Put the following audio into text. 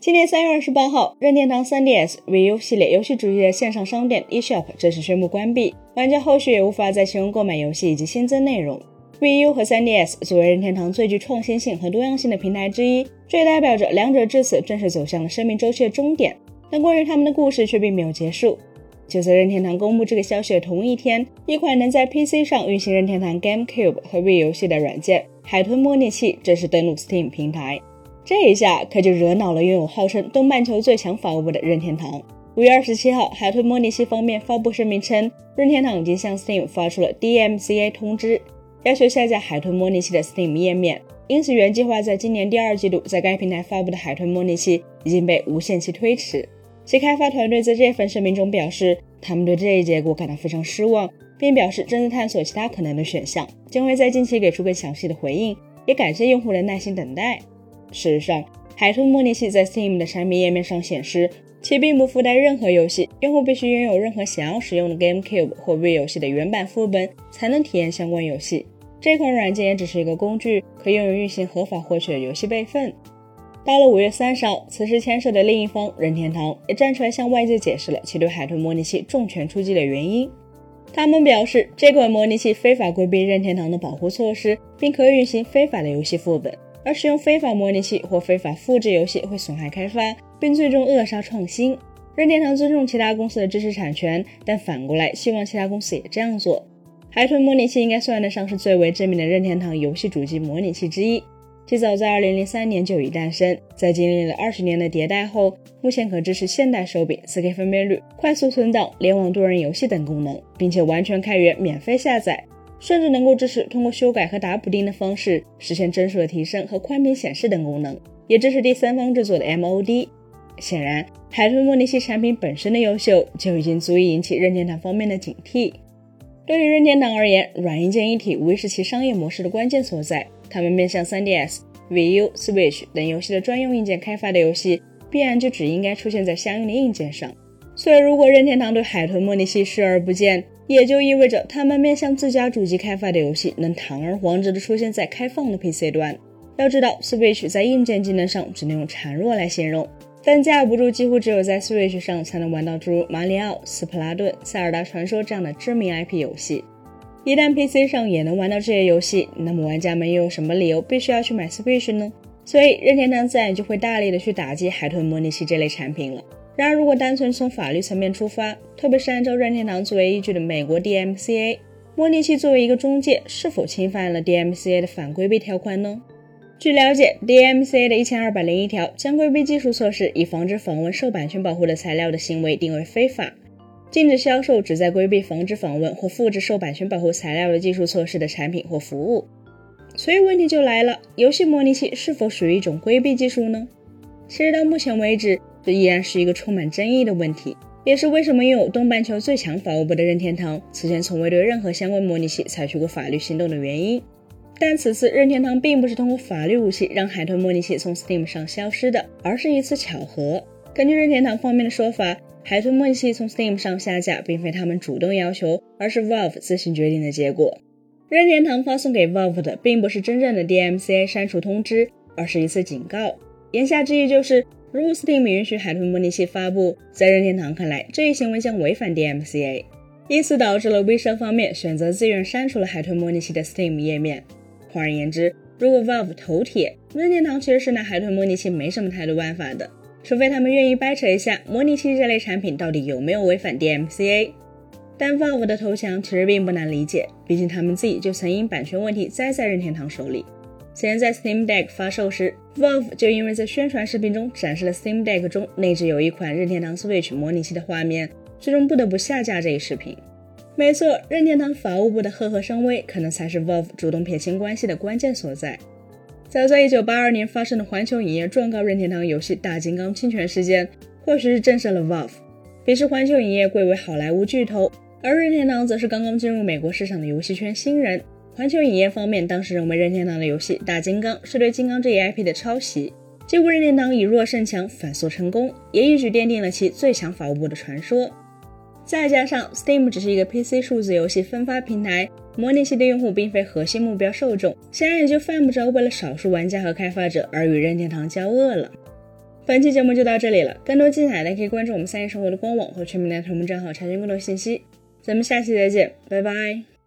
今年三月二十八号，任天堂 3DS、VU 系列游戏主机的线上商店 eShop 正式宣布关闭，玩家后续也无法在其中购买游戏以及新增内容。VU 和 3DS 作为任天堂最具创新性和多样性的平台之一，这也代表着两者至此正式走向了生命周期的终点。但关于他们的故事却并没有结束。就在任天堂公布这个消息的同一天，一款能在 PC 上运行任天堂 GameCube 和 Wii 游戏的软件——海豚模拟器正式登陆 Steam 平台。这一下可就惹恼了拥有号称东半球最强法务部的任天堂。五月二十七号，海豚模拟器方面发布声明称，任天堂已经向 Steam 发出了 DMCA 通知，要求下架海豚模拟器的 Steam 页面。因此，原计划在今年第二季度在该平台发布的海豚模拟器已经被无限期推迟。其开发团队在这份声明中表示，他们对这一结果感到非常失望，并表示正在探索其他可能的选项，将会在近期给出更详细的回应，也感谢用户的耐心等待。事实上，海豚模拟器在 Steam 的产品页面上显示，其并不附带任何游戏，用户必须拥有任何想要使用的 GameCube 或 Wii 游戏的原版副本，才能体验相关游戏。这款软件也只是一个工具，可用于运行合法获取的游戏备份。到了五月三十号，此时牵涉的另一方任天堂也站出来向外界解释了其对海豚模拟器重拳出击的原因。他们表示，这款模拟器非法规避任天堂的保护措施，并可运行非法的游戏副本。而使用非法模拟器或非法复制游戏会损害开发，并最终扼杀创新。任天堂尊重其他公司的知识产权，但反过来希望其他公司也这样做。海豚模拟器应该算得上是最为知名的任天堂游戏主机模拟器之一，其早在2003年就已诞生，在经历了二十年的迭代后，目前可支持现代手柄、4K 分辨率、快速存档、联网多人游戏等功能，并且完全开源、免费下载。甚至能够支持通过修改和打补丁的方式实现帧数的提升和宽屏显示等功能，也支持第三方制作的 MOD。显然，海豚模拟器产品本身的优秀就已经足以引起任天堂方面的警惕。对于任天堂而言，软硬件一体无疑是其商业模式的关键所在。他们面向 3DS、VU、Switch 等游戏的专用硬件开发的游戏，必然就只应该出现在相应的硬件上。所以，如果任天堂对海豚模拟器视而不见，也就意味着他们面向自家主机开发的游戏能堂而皇之的出现在开放的 PC 端。要知道，Switch 在硬件技能上只能用孱弱来形容，但架不住几乎只有在 Switch 上才能玩到诸如马里奥、斯普拉顿、塞尔达传说这样的知名 IP 游戏。一旦 PC 上也能玩到这些游戏，那么玩家们又有什么理由必须要去买 Switch 呢？所以任天堂自然就会大力的去打击海豚模拟器这类产品了。然而，如果单纯从法律层面出发，特别是按照任天堂作为依据的美国 DMCA 模拟器作为一个中介，是否侵犯了 DMCA 的反规避条款呢？据了解，DMCA 的一千二百零一条将规避技术措施以防止访问受版权保护的材料的行为定为非法，禁止销售旨在规避防止访问或复制受版权保护材料的技术措施的产品或服务。所以问题就来了，游戏模拟器是否属于一种规避技术呢？其实到目前为止。这依然是一个充满争议的问题，也是为什么拥有东半球最强法务部的任天堂此前从未对任何相关模拟器采取过法律行动的原因。但此次任天堂并不是通过法律武器让海豚模拟器从 Steam 上消失的，而是一次巧合。根据任天堂方面的说法，海豚模拟器从 Steam 上下架并非他们主动要求，而是 Valve 自行决定的结果。任天堂发送给 Valve 的并不是真正的 DMCA 删除通知，而是一次警告。言下之意就是。如果 Steam 允许海豚模拟器发布，在任天堂看来，这一行为将违反 DMCA，因此导致了微商方面选择自愿删除了海豚模拟器的 Steam 页面。换而言之，如果 Valve 头铁，任天堂其实是拿海豚模拟器没什么太多办法的，除非他们愿意掰扯一下模拟器这类产品到底有没有违反 DMCA。但 Valve 的投降其实并不难理解，毕竟他们自己就曾因版权问题栽在任天堂手里。此前在 Steam Deck 发售时，Valve 就因为在宣传视频中展示了 Steam Deck 中内置有一款任天堂 Switch 模拟器的画面，最终不得不下架这一视频。没错，任天堂法务部的赫赫声威，可能才是 Valve 主动撇清关系的关键所在。早在1982年发生的环球影业状告任天堂游戏《大金刚》侵权事件，或许是震慑了 Valve。彼时环球影业贵为好莱坞巨头，而任天堂则是刚刚进入美国市场的游戏圈新人。环球影业方面当时认为任天堂的游戏《大金刚》是对《金刚》这一 IP 的抄袭，结果任天堂以弱胜强反诉成功，也一举奠定了其最强法务部的传说。再加上 Steam 只是一个 PC 数字游戏分发平台，模拟器的用户并非核心目标受众，显然也就犯不着为了少数玩家和开发者而与任天堂交恶了。本期节目就到这里了，更多精彩的可以关注我们三叶生活的官网和全民大同名账号查询更多信息。咱们下期再见，拜拜。